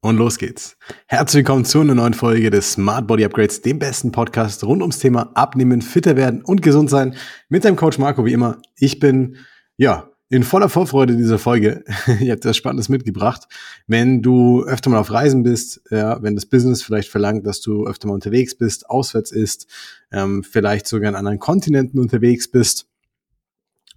Und los geht's. Herzlich willkommen zu einer neuen Folge des Smart Body Upgrades, dem besten Podcast rund ums Thema Abnehmen, fitter werden und gesund sein. Mit deinem Coach Marco, wie immer. Ich bin, ja, in voller Vorfreude dieser Folge. ich habe das Spannendes mitgebracht. Wenn du öfter mal auf Reisen bist, ja, wenn das Business vielleicht verlangt, dass du öfter mal unterwegs bist, auswärts ist, ähm, vielleicht sogar in anderen Kontinenten unterwegs bist,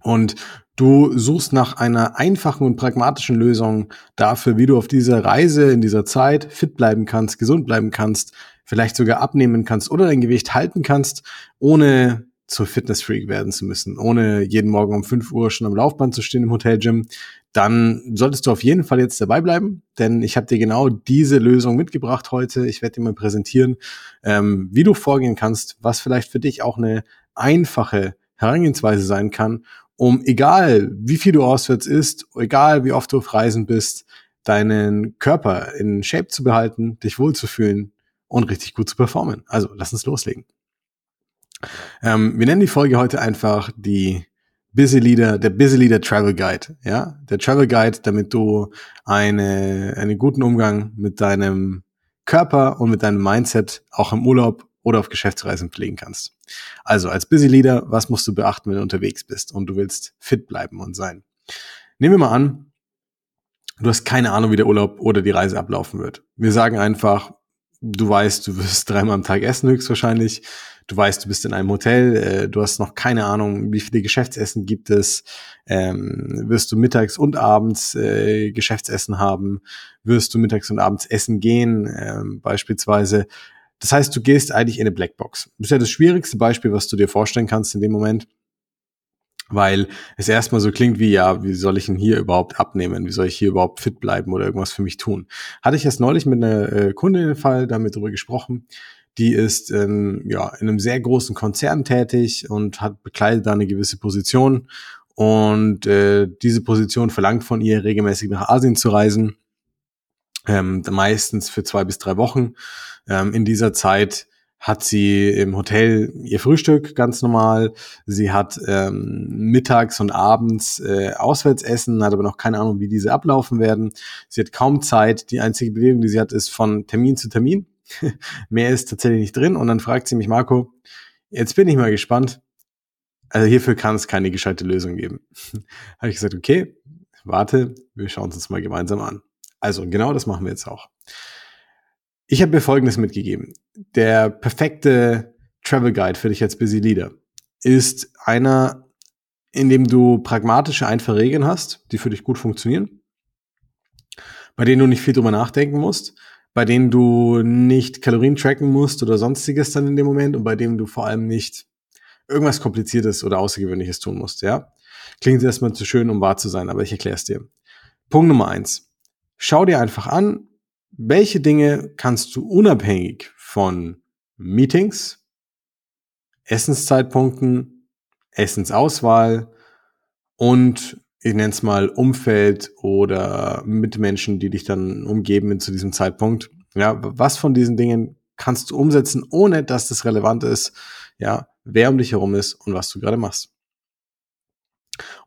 und du suchst nach einer einfachen und pragmatischen Lösung dafür, wie du auf dieser Reise, in dieser Zeit fit bleiben kannst, gesund bleiben kannst, vielleicht sogar abnehmen kannst oder dein Gewicht halten kannst, ohne zur Fitnessfreak werden zu müssen, ohne jeden Morgen um 5 Uhr schon am Laufband zu stehen im Hotelgym, dann solltest du auf jeden Fall jetzt dabei bleiben, denn ich habe dir genau diese Lösung mitgebracht heute. Ich werde dir mal präsentieren, ähm, wie du vorgehen kannst, was vielleicht für dich auch eine einfache Herangehensweise sein kann, um egal wie viel du auswärts isst, egal wie oft du auf Reisen bist, deinen Körper in Shape zu behalten, dich wohlzufühlen und richtig gut zu performen. Also lass uns loslegen. Ähm, wir nennen die Folge heute einfach die Busy Leader, der Busy Leader Travel Guide. Ja, der Travel Guide, damit du eine, einen guten Umgang mit deinem Körper und mit deinem Mindset auch im Urlaub oder auf Geschäftsreisen pflegen kannst. Also als Busy Leader, was musst du beachten, wenn du unterwegs bist und du willst fit bleiben und sein? Nehmen wir mal an, du hast keine Ahnung, wie der Urlaub oder die Reise ablaufen wird. Wir sagen einfach, du weißt, du wirst dreimal am Tag essen höchstwahrscheinlich. Du weißt, du bist in einem Hotel, äh, du hast noch keine Ahnung, wie viele Geschäftsessen gibt es, ähm, wirst du mittags und abends äh, Geschäftsessen haben, wirst du mittags und abends essen gehen, äh, beispielsweise. Das heißt, du gehst eigentlich in eine Blackbox. Das ist ja das schwierigste Beispiel, was du dir vorstellen kannst in dem Moment, weil es erstmal so klingt wie, ja, wie soll ich denn hier überhaupt abnehmen? Wie soll ich hier überhaupt fit bleiben oder irgendwas für mich tun? Hatte ich erst neulich mit einer äh, Kundin den Fall damit darüber gesprochen. Die ist ähm, ja in einem sehr großen Konzern tätig und hat bekleidet da eine gewisse Position und äh, diese Position verlangt von ihr regelmäßig nach Asien zu reisen ähm, meistens für zwei bis drei Wochen. Ähm, in dieser Zeit hat sie im Hotel ihr Frühstück ganz normal. Sie hat ähm, mittags und abends äh, Auswärtsessen, hat aber noch keine Ahnung, wie diese ablaufen werden. Sie hat kaum Zeit. Die einzige Bewegung, die sie hat, ist von Termin zu Termin. Mehr ist tatsächlich nicht drin. Und dann fragt sie mich, Marco, jetzt bin ich mal gespannt. Also hierfür kann es keine gescheite Lösung geben. Habe ich gesagt, okay, warte, wir schauen uns das mal gemeinsam an. Also genau das machen wir jetzt auch. Ich habe mir Folgendes mitgegeben. Der perfekte Travel Guide für dich als Busy Leader ist einer, in dem du pragmatische, einfache Regeln hast, die für dich gut funktionieren, bei denen du nicht viel drüber nachdenken musst, bei denen du nicht Kalorien tracken musst oder sonstiges dann in dem Moment und bei dem du vor allem nicht irgendwas Kompliziertes oder Außergewöhnliches tun musst, ja? Klingt erstmal zu schön, um wahr zu sein, aber ich erkläre es dir. Punkt Nummer eins. Schau dir einfach an, welche Dinge kannst du unabhängig von Meetings, Essenszeitpunkten, Essensauswahl und ich nenne es mal Umfeld oder Mitmenschen, die dich dann umgeben zu diesem Zeitpunkt. Ja, was von diesen Dingen kannst du umsetzen, ohne dass das relevant ist, ja, wer um dich herum ist und was du gerade machst.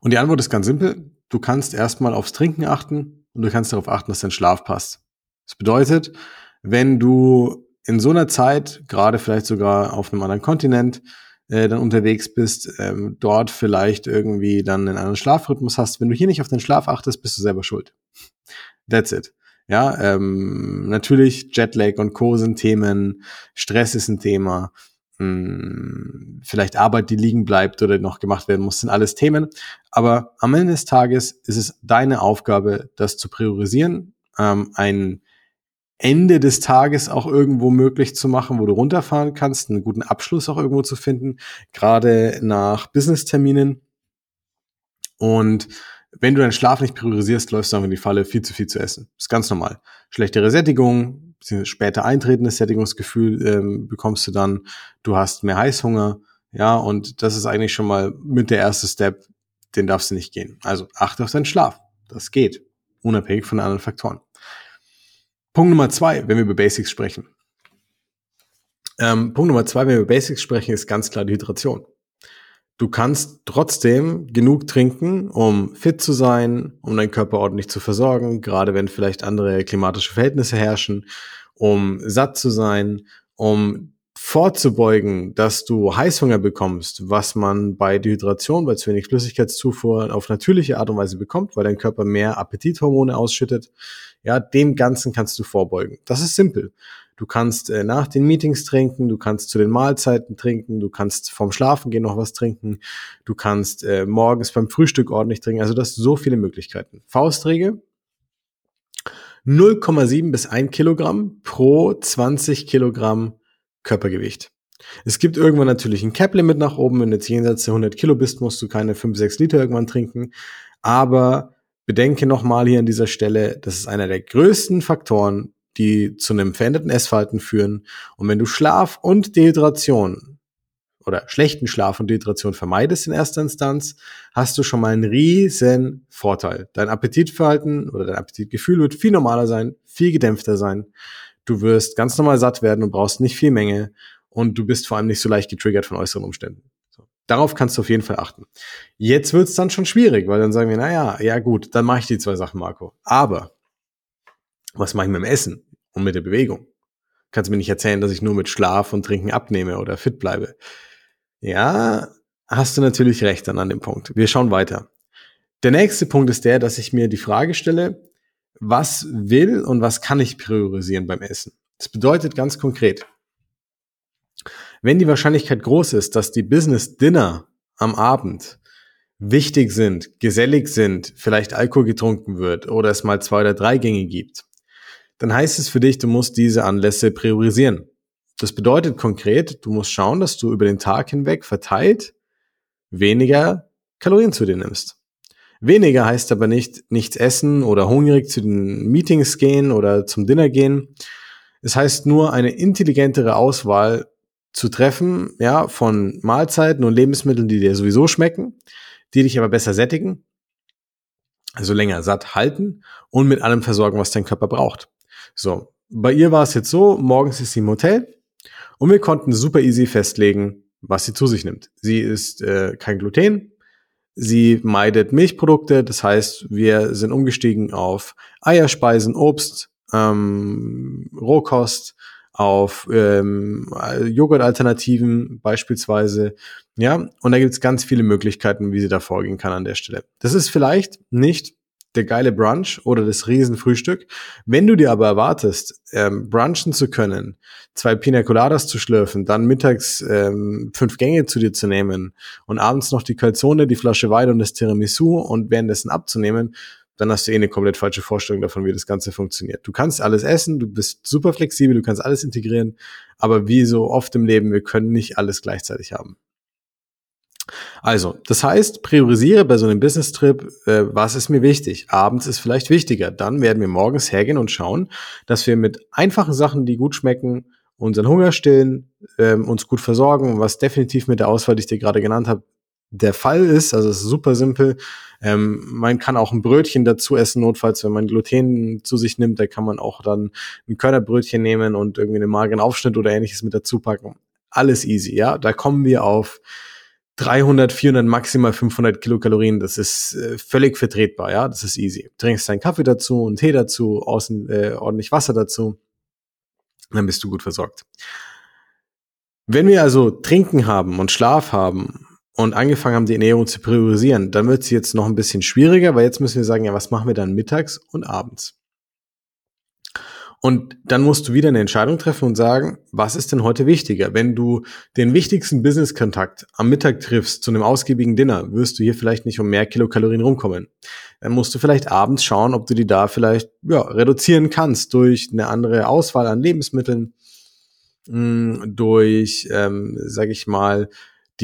Und die Antwort ist ganz simpel. Du kannst erstmal aufs Trinken achten, und du kannst darauf achten, dass dein Schlaf passt. Das bedeutet, wenn du in so einer Zeit, gerade vielleicht sogar auf einem anderen Kontinent, äh, dann unterwegs bist, ähm, dort vielleicht irgendwie dann einen anderen Schlafrhythmus hast, wenn du hier nicht auf den Schlaf achtest, bist du selber schuld. That's it. Ja, ähm, natürlich Jetlag und Co. sind Themen, Stress ist ein Thema, hm, vielleicht Arbeit, die liegen bleibt oder noch gemacht werden muss, sind alles Themen. Aber am Ende des Tages ist es deine Aufgabe, das zu priorisieren, ähm, ein Ende des Tages auch irgendwo möglich zu machen, wo du runterfahren kannst, einen guten Abschluss auch irgendwo zu finden, gerade nach Business-Terminen. Und wenn du deinen Schlaf nicht priorisierst, läufst du einfach in die Falle, viel zu viel zu essen. Das ist ganz normal. Schlechtere Sättigung, später eintretendes Sättigungsgefühl ähm, bekommst du dann, du hast mehr Heißhunger, ja, und das ist eigentlich schon mal mit der erste Step, den darfst du nicht gehen. Also achte auf deinen Schlaf. Das geht, unabhängig von anderen Faktoren. Punkt Nummer zwei, wenn wir über Basics sprechen. Ähm, Punkt Nummer zwei, wenn wir über Basics sprechen, ist ganz klar die Hydration. Du kannst trotzdem genug trinken, um fit zu sein, um deinen Körper ordentlich zu versorgen, gerade wenn vielleicht andere klimatische Verhältnisse herrschen, um satt zu sein, um vorzubeugen, dass du Heißhunger bekommst, was man bei Dehydration, bei zu wenig Flüssigkeitszufuhr auf natürliche Art und Weise bekommt, weil dein Körper mehr Appetithormone ausschüttet. Ja, dem Ganzen kannst du vorbeugen. Das ist simpel. Du kannst äh, nach den Meetings trinken, du kannst zu den Mahlzeiten trinken, du kannst vorm Schlafengehen noch was trinken, du kannst äh, morgens beim Frühstück ordentlich trinken. Also das so viele Möglichkeiten. Faustregel, 0,7 bis 1 Kilogramm pro 20 Kilogramm Körpergewicht. Es gibt irgendwann natürlich ein Cap-Limit nach oben. Wenn du jetzt jenseits der 100 Kilo bist, musst du keine 5, 6 Liter irgendwann trinken. Aber bedenke nochmal hier an dieser Stelle, das ist einer der größten Faktoren, die zu einem veränderten Essverhalten führen. Und wenn du Schlaf und Dehydration oder schlechten Schlaf und Dehydration vermeidest in erster Instanz, hast du schon mal einen riesen Vorteil. Dein Appetitverhalten oder dein Appetitgefühl wird viel normaler sein, viel gedämpfter sein. Du wirst ganz normal satt werden und brauchst nicht viel Menge und du bist vor allem nicht so leicht getriggert von äußeren Umständen. Darauf kannst du auf jeden Fall achten. Jetzt wird's dann schon schwierig, weil dann sagen wir, naja, ja gut, dann mache ich die zwei Sachen, Marco. Aber was mache ich mit dem Essen und mit der Bewegung? Kannst du mir nicht erzählen, dass ich nur mit Schlaf und Trinken abnehme oder fit bleibe. Ja, hast du natürlich recht dann an dem Punkt. Wir schauen weiter. Der nächste Punkt ist der, dass ich mir die Frage stelle, was will und was kann ich priorisieren beim Essen? Das bedeutet ganz konkret, wenn die Wahrscheinlichkeit groß ist, dass die Business Dinner am Abend wichtig sind, gesellig sind, vielleicht Alkohol getrunken wird oder es mal zwei oder drei Gänge gibt, dann heißt es für dich, du musst diese Anlässe priorisieren. Das bedeutet konkret, du musst schauen, dass du über den Tag hinweg verteilt weniger Kalorien zu dir nimmst. Weniger heißt aber nicht nichts essen oder hungrig zu den Meetings gehen oder zum Dinner gehen. Es heißt nur eine intelligentere Auswahl zu treffen, ja, von Mahlzeiten und Lebensmitteln, die dir sowieso schmecken, die dich aber besser sättigen, also länger satt halten und mit allem versorgen, was dein Körper braucht. So, bei ihr war es jetzt so, morgens ist sie im Hotel und wir konnten super easy festlegen, was sie zu sich nimmt. Sie ist äh, kein Gluten, sie meidet Milchprodukte, das heißt, wir sind umgestiegen auf Eierspeisen, Obst, ähm, Rohkost, auf ähm, Joghurt-Alternativen beispielsweise. Ja, und da gibt es ganz viele Möglichkeiten, wie sie da vorgehen kann an der Stelle. Das ist vielleicht nicht der geile Brunch oder das Riesenfrühstück. Wenn du dir aber erwartest, ähm, brunchen zu können, zwei Pina Coladas zu schlürfen, dann mittags ähm, fünf Gänge zu dir zu nehmen und abends noch die Calzone, die Flasche Wein und das Tiramisu und währenddessen abzunehmen, dann hast du eh eine komplett falsche Vorstellung davon, wie das Ganze funktioniert. Du kannst alles essen, du bist super flexibel, du kannst alles integrieren, aber wie so oft im Leben, wir können nicht alles gleichzeitig haben. Also, das heißt, priorisiere bei so einem Business-Trip, äh, was ist mir wichtig. Abends ist vielleicht wichtiger. Dann werden wir morgens hergehen und schauen, dass wir mit einfachen Sachen, die gut schmecken, unseren Hunger stillen, ähm, uns gut versorgen, was definitiv mit der Auswahl, die ich dir gerade genannt habe, der Fall ist. Also es ist super simpel. Ähm, man kann auch ein Brötchen dazu essen, notfalls, wenn man Gluten zu sich nimmt, da kann man auch dann ein Körnerbrötchen nehmen und irgendwie einen mageren Aufschnitt oder ähnliches mit dazu packen. Alles easy, ja. Da kommen wir auf 300, 400, maximal 500 Kilokalorien, das ist äh, völlig vertretbar, ja, das ist easy. Trinkst deinen Kaffee dazu, einen Tee dazu, außen äh, ordentlich Wasser dazu, dann bist du gut versorgt. Wenn wir also Trinken haben und Schlaf haben und angefangen haben, die Ernährung zu priorisieren, dann wird es jetzt noch ein bisschen schwieriger, weil jetzt müssen wir sagen, ja, was machen wir dann mittags und abends? Und dann musst du wieder eine Entscheidung treffen und sagen, was ist denn heute wichtiger? Wenn du den wichtigsten Business-Kontakt am Mittag triffst zu einem ausgiebigen Dinner, wirst du hier vielleicht nicht um mehr Kilokalorien rumkommen. Dann musst du vielleicht abends schauen, ob du die da vielleicht ja, reduzieren kannst durch eine andere Auswahl an Lebensmitteln, mh, mm, durch, ähm, sag ich mal,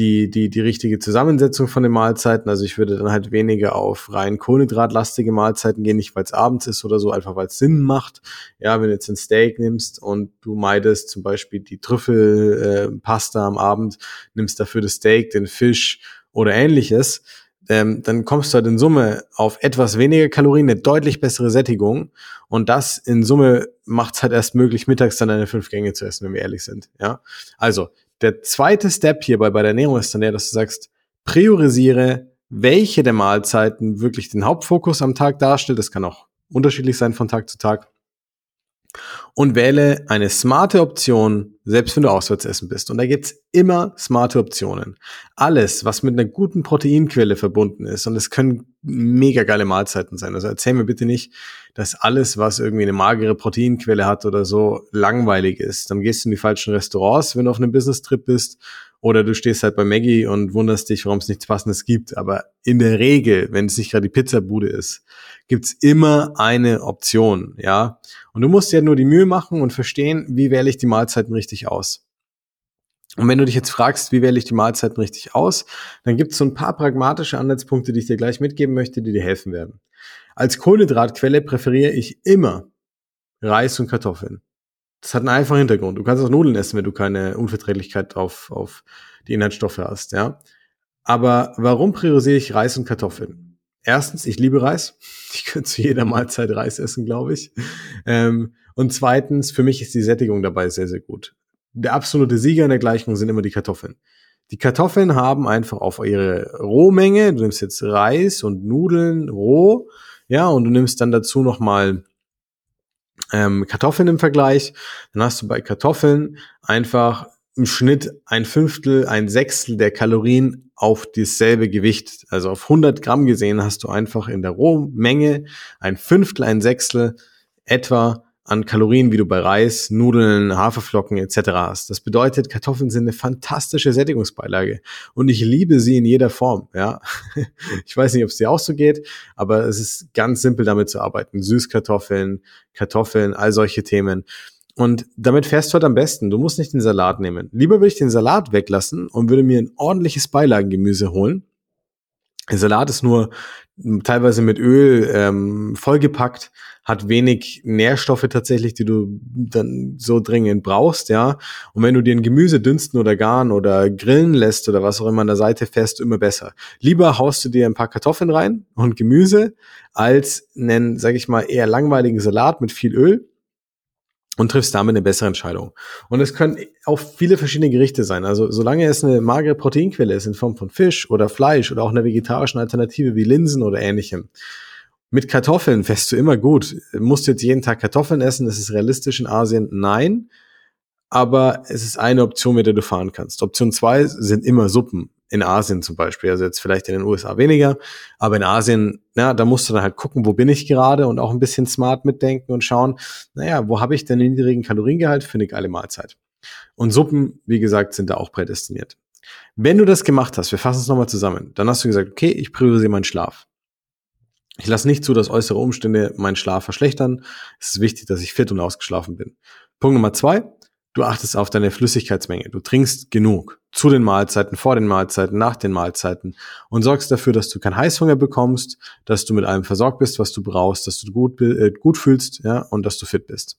die, die, die richtige Zusammensetzung von den Mahlzeiten. Also ich würde dann halt weniger auf rein kohlenhydratlastige Mahlzeiten gehen, nicht weil es abends ist oder so, einfach weil es Sinn macht. Ja, wenn du jetzt ein Steak nimmst und du meidest zum Beispiel die Trüffelpasta äh, am Abend, nimmst dafür das Steak, den Fisch oder ähnliches, ähm, dann kommst du halt in Summe auf etwas weniger Kalorien, eine deutlich bessere Sättigung. Und das in Summe macht es halt erst möglich, mittags dann eine fünf Gänge zu essen, wenn wir ehrlich sind. Ja, also der zweite Step hierbei bei der Ernährung ist dann der, dass du sagst, priorisiere, welche der Mahlzeiten wirklich den Hauptfokus am Tag darstellt. Das kann auch unterschiedlich sein von Tag zu Tag und wähle eine smarte Option, selbst wenn du auswärts essen bist. Und da gibt's immer smarte Optionen. Alles, was mit einer guten Proteinquelle verbunden ist, und es können mega geile Mahlzeiten sein. Also erzähl mir bitte nicht, dass alles, was irgendwie eine magere Proteinquelle hat oder so, langweilig ist. Dann gehst du in die falschen Restaurants, wenn du auf einem Business-Trip bist oder du stehst halt bei Maggie und wunderst dich, warum es nichts Passendes gibt. Aber in der Regel, wenn es nicht gerade die Pizzabude ist, gibt's immer eine Option, ja. Und du musst dir nur die Mühe machen und verstehen, wie wähle ich die Mahlzeiten richtig aus. Und wenn du dich jetzt fragst, wie wähle ich die Mahlzeiten richtig aus, dann gibt es so ein paar pragmatische Anhaltspunkte, die ich dir gleich mitgeben möchte, die dir helfen werden. Als Kohlenhydratquelle präferiere ich immer Reis und Kartoffeln. Das hat einen einfachen Hintergrund. Du kannst auch Nudeln essen, wenn du keine Unverträglichkeit auf, auf die Inhaltsstoffe hast, ja. Aber warum priorisiere ich Reis und Kartoffeln? Erstens, ich liebe Reis. Ich könnte zu jeder Mahlzeit Reis essen, glaube ich. Ähm, und zweitens, für mich ist die Sättigung dabei sehr, sehr gut. Der absolute Sieger in der Gleichung sind immer die Kartoffeln. Die Kartoffeln haben einfach auf ihre Rohmenge, du nimmst jetzt Reis und Nudeln roh, ja, und du nimmst dann dazu nochmal ähm, Kartoffeln im Vergleich, dann hast du bei Kartoffeln einfach im Schnitt ein Fünftel, ein Sechstel der Kalorien auf dasselbe Gewicht. Also auf 100 Gramm gesehen hast du einfach in der Rohmenge ein Fünftel, ein Sechstel etwa an Kalorien, wie du bei Reis, Nudeln, Haferflocken etc. hast. Das bedeutet, Kartoffeln sind eine fantastische Sättigungsbeilage und ich liebe sie in jeder Form. Ja, ich weiß nicht, ob es dir auch so geht, aber es ist ganz simpel, damit zu arbeiten. Süßkartoffeln, Kartoffeln, all solche Themen. Und damit fährst du halt am besten. Du musst nicht den Salat nehmen. Lieber würde ich den Salat weglassen und würde mir ein ordentliches Beilagengemüse holen. Der Salat ist nur teilweise mit Öl ähm, vollgepackt, hat wenig Nährstoffe tatsächlich, die du dann so dringend brauchst, ja. Und wenn du dir ein Gemüse dünsten oder garen oder grillen lässt oder was auch immer an der Seite fährst, immer besser. Lieber haust du dir ein paar Kartoffeln rein und Gemüse als einen, sag ich mal, eher langweiligen Salat mit viel Öl und triffst damit eine bessere Entscheidung. Und es können auch viele verschiedene Gerichte sein. Also solange es eine magere Proteinquelle ist in Form von Fisch oder Fleisch oder auch einer vegetarischen Alternative wie Linsen oder ähnlichem. Mit Kartoffeln fährst du immer gut. Musst du jetzt jeden Tag Kartoffeln essen? Ist es realistisch in Asien? Nein. Aber es ist eine Option, mit der du fahren kannst. Option zwei sind immer Suppen in Asien zum Beispiel, also jetzt vielleicht in den USA weniger, aber in Asien, na, da musst du dann halt gucken, wo bin ich gerade und auch ein bisschen smart mitdenken und schauen, naja, wo habe ich denn den niedrigen Kaloriengehalt für eine geile Mahlzeit? Und Suppen, wie gesagt, sind da auch prädestiniert. Wenn du das gemacht hast, wir fassen es nochmal zusammen, dann hast du gesagt, okay, ich priorisiere meinen Schlaf. Ich lasse nicht zu, dass äußere Umstände meinen Schlaf verschlechtern. Es ist wichtig, dass ich fit und ausgeschlafen bin. Punkt Nummer zwei, Du achtest auf deine Flüssigkeitsmenge. Du trinkst genug zu den Mahlzeiten, vor den Mahlzeiten, nach den Mahlzeiten und sorgst dafür, dass du keinen Heißhunger bekommst, dass du mit allem versorgt bist, was du brauchst, dass du gut, äh, gut fühlst, ja, und dass du fit bist.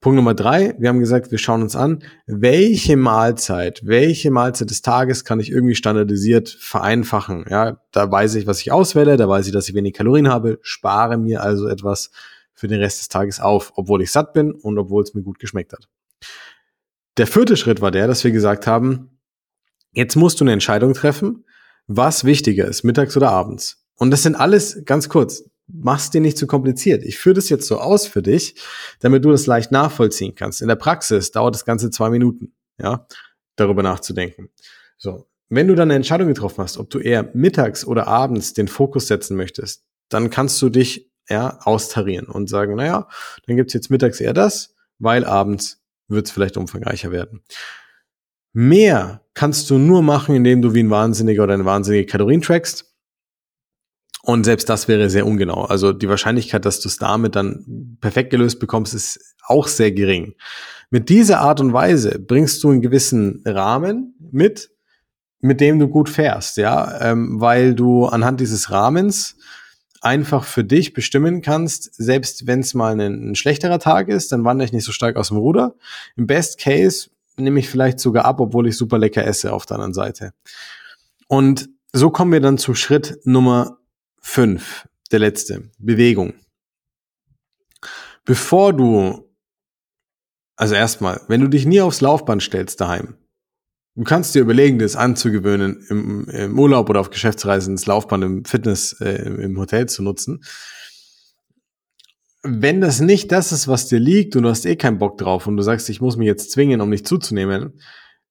Punkt Nummer drei, wir haben gesagt, wir schauen uns an, welche Mahlzeit, welche Mahlzeit des Tages kann ich irgendwie standardisiert vereinfachen. Ja, da weiß ich, was ich auswähle, da weiß ich, dass ich wenig Kalorien habe, spare mir also etwas für den Rest des Tages auf, obwohl ich satt bin und obwohl es mir gut geschmeckt hat. Der vierte Schritt war der, dass wir gesagt haben, jetzt musst du eine Entscheidung treffen, was wichtiger ist, mittags oder abends. Und das sind alles, ganz kurz, mach's dir nicht zu kompliziert. Ich führe das jetzt so aus für dich, damit du das leicht nachvollziehen kannst. In der Praxis dauert das Ganze zwei Minuten, ja, darüber nachzudenken. So. Wenn du dann eine Entscheidung getroffen hast, ob du eher mittags oder abends den Fokus setzen möchtest, dann kannst du dich ja, austarieren und sagen, naja, dann gibt's jetzt mittags eher das, weil abends wird es vielleicht umfangreicher werden. Mehr kannst du nur machen, indem du wie ein Wahnsinniger oder eine wahnsinnige Kalorien trackst. Und selbst das wäre sehr ungenau. Also die Wahrscheinlichkeit, dass du es damit dann perfekt gelöst bekommst, ist auch sehr gering. Mit dieser Art und Weise bringst du einen gewissen Rahmen mit, mit dem du gut fährst, ja, ähm, weil du anhand dieses Rahmens einfach für dich bestimmen kannst, selbst wenn es mal ein, ein, schlechterer Tag ist, dann wandere ich nicht so stark aus dem Ruder. Im Best Case nehme ich vielleicht sogar ab, obwohl ich super lecker esse auf der anderen Seite. Und so kommen wir dann zu Schritt Nummer fünf, der letzte, Bewegung. Bevor du, also erstmal, wenn du dich nie aufs Laufband stellst daheim, Du kannst dir überlegen, das anzugewöhnen, im, im Urlaub oder auf Geschäftsreisen das Laufband im Fitness äh, im Hotel zu nutzen. Wenn das nicht das ist, was dir liegt und du hast eh keinen Bock drauf und du sagst, ich muss mich jetzt zwingen, um nicht zuzunehmen,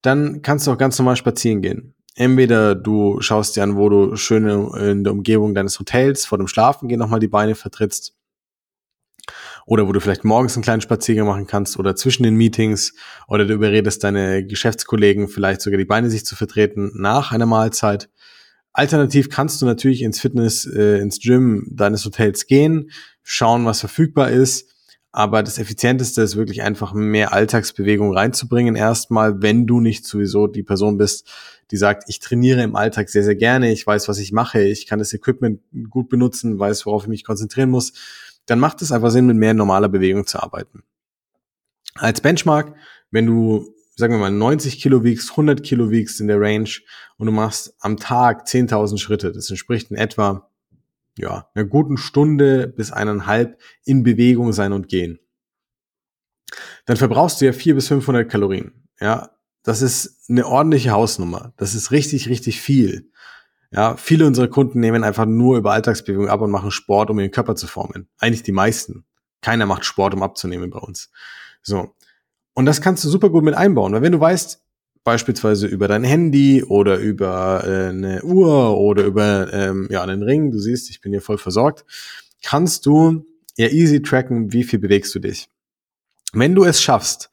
dann kannst du auch ganz normal spazieren gehen. Entweder du schaust dir an, wo du schön in der Umgebung deines Hotels vor dem Schlafen gehen nochmal die Beine vertrittst oder wo du vielleicht morgens einen kleinen Spaziergang machen kannst oder zwischen den Meetings oder du überredest deine Geschäftskollegen vielleicht sogar die Beine sich zu vertreten nach einer Mahlzeit. Alternativ kannst du natürlich ins Fitness, äh, ins Gym deines Hotels gehen, schauen, was verfügbar ist. Aber das Effizienteste ist wirklich einfach mehr Alltagsbewegung reinzubringen. Erstmal, wenn du nicht sowieso die Person bist, die sagt, ich trainiere im Alltag sehr, sehr gerne, ich weiß, was ich mache, ich kann das Equipment gut benutzen, weiß, worauf ich mich konzentrieren muss dann macht es einfach Sinn, mit mehr normaler Bewegung zu arbeiten. Als Benchmark, wenn du, sagen wir mal, 90 Kilo wiegst, 100 Kilo wiegst in der Range und du machst am Tag 10.000 Schritte, das entspricht in etwa, ja, einer guten Stunde bis eineinhalb in Bewegung sein und gehen. Dann verbrauchst du ja 400 bis 500 Kalorien. Ja, das ist eine ordentliche Hausnummer. Das ist richtig, richtig viel. Ja, viele unserer Kunden nehmen einfach nur über Alltagsbewegung ab und machen Sport, um ihren Körper zu formen. Eigentlich die meisten. Keiner macht Sport, um abzunehmen bei uns. So. Und das kannst du super gut mit einbauen, weil wenn du weißt, beispielsweise über dein Handy oder über äh, eine Uhr oder über ähm, ja, einen Ring, du siehst, ich bin hier voll versorgt, kannst du ja easy tracken, wie viel bewegst du dich. Wenn du es schaffst,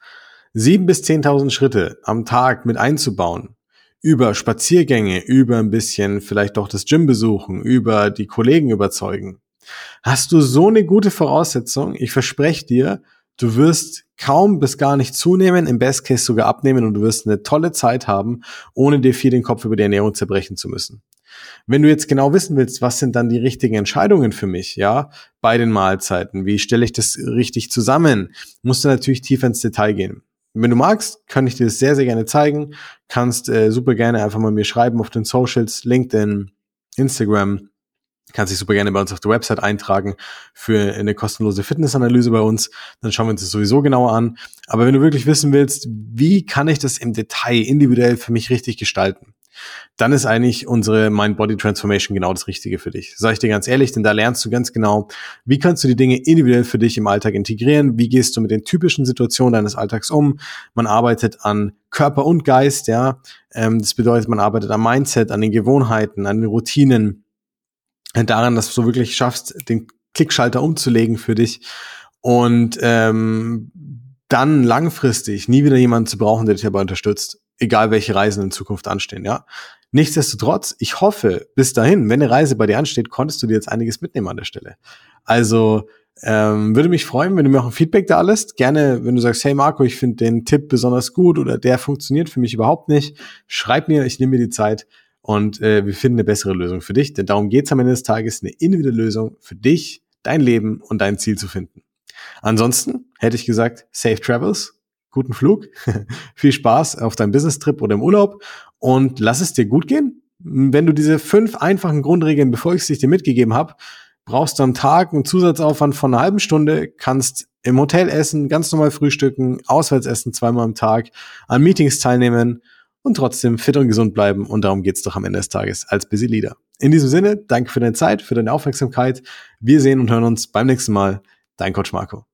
sieben bis zehntausend Schritte am Tag mit einzubauen, über Spaziergänge, über ein bisschen vielleicht doch das Gym besuchen, über die Kollegen überzeugen. Hast du so eine gute Voraussetzung, ich verspreche dir, du wirst kaum bis gar nicht zunehmen, im Best Case sogar abnehmen und du wirst eine tolle Zeit haben, ohne dir viel den Kopf über die Ernährung zerbrechen zu müssen. Wenn du jetzt genau wissen willst, was sind dann die richtigen Entscheidungen für mich, ja, bei den Mahlzeiten, wie stelle ich das richtig zusammen, musst du natürlich tiefer ins Detail gehen. Wenn du magst, kann ich dir das sehr, sehr gerne zeigen. Kannst äh, super gerne einfach mal mir schreiben auf den Socials, LinkedIn, Instagram. Kannst dich super gerne bei uns auf der Website eintragen für eine kostenlose Fitnessanalyse bei uns. Dann schauen wir uns das sowieso genauer an. Aber wenn du wirklich wissen willst, wie kann ich das im Detail individuell für mich richtig gestalten, dann ist eigentlich unsere Mind-Body-Transformation genau das Richtige für dich. Sag ich dir ganz ehrlich, denn da lernst du ganz genau, wie kannst du die Dinge individuell für dich im Alltag integrieren, wie gehst du mit den typischen Situationen deines Alltags um. Man arbeitet an Körper und Geist, ja. Ähm, das bedeutet, man arbeitet am Mindset, an den Gewohnheiten, an den Routinen, daran, dass du wirklich schaffst, den Klickschalter umzulegen für dich und ähm, dann langfristig nie wieder jemanden zu brauchen, der dich dabei unterstützt egal welche Reisen in Zukunft anstehen, ja. Nichtsdestotrotz, ich hoffe, bis dahin, wenn eine Reise bei dir ansteht, konntest du dir jetzt einiges mitnehmen an der Stelle. Also ähm, würde mich freuen, wenn du mir auch ein Feedback da lässt. Gerne, wenn du sagst, hey Marco, ich finde den Tipp besonders gut oder der funktioniert für mich überhaupt nicht, schreib mir, ich nehme mir die Zeit und äh, wir finden eine bessere Lösung für dich. Denn darum geht's am Ende des Tages, eine individuelle Lösung für dich, dein Leben und dein Ziel zu finden. Ansonsten hätte ich gesagt, safe travels, guten Flug, viel Spaß auf deinem Business-Trip oder im Urlaub und lass es dir gut gehen. Wenn du diese fünf einfachen Grundregeln befolgst, die ich dir mitgegeben habe, brauchst du am Tag einen Zusatzaufwand von einer halben Stunde, kannst im Hotel essen, ganz normal frühstücken, auswärts essen zweimal am Tag, an Meetings teilnehmen und trotzdem fit und gesund bleiben. Und darum geht's doch am Ende des Tages als Busy Leader. In diesem Sinne, danke für deine Zeit, für deine Aufmerksamkeit. Wir sehen und hören uns beim nächsten Mal. Dein Coach Marco.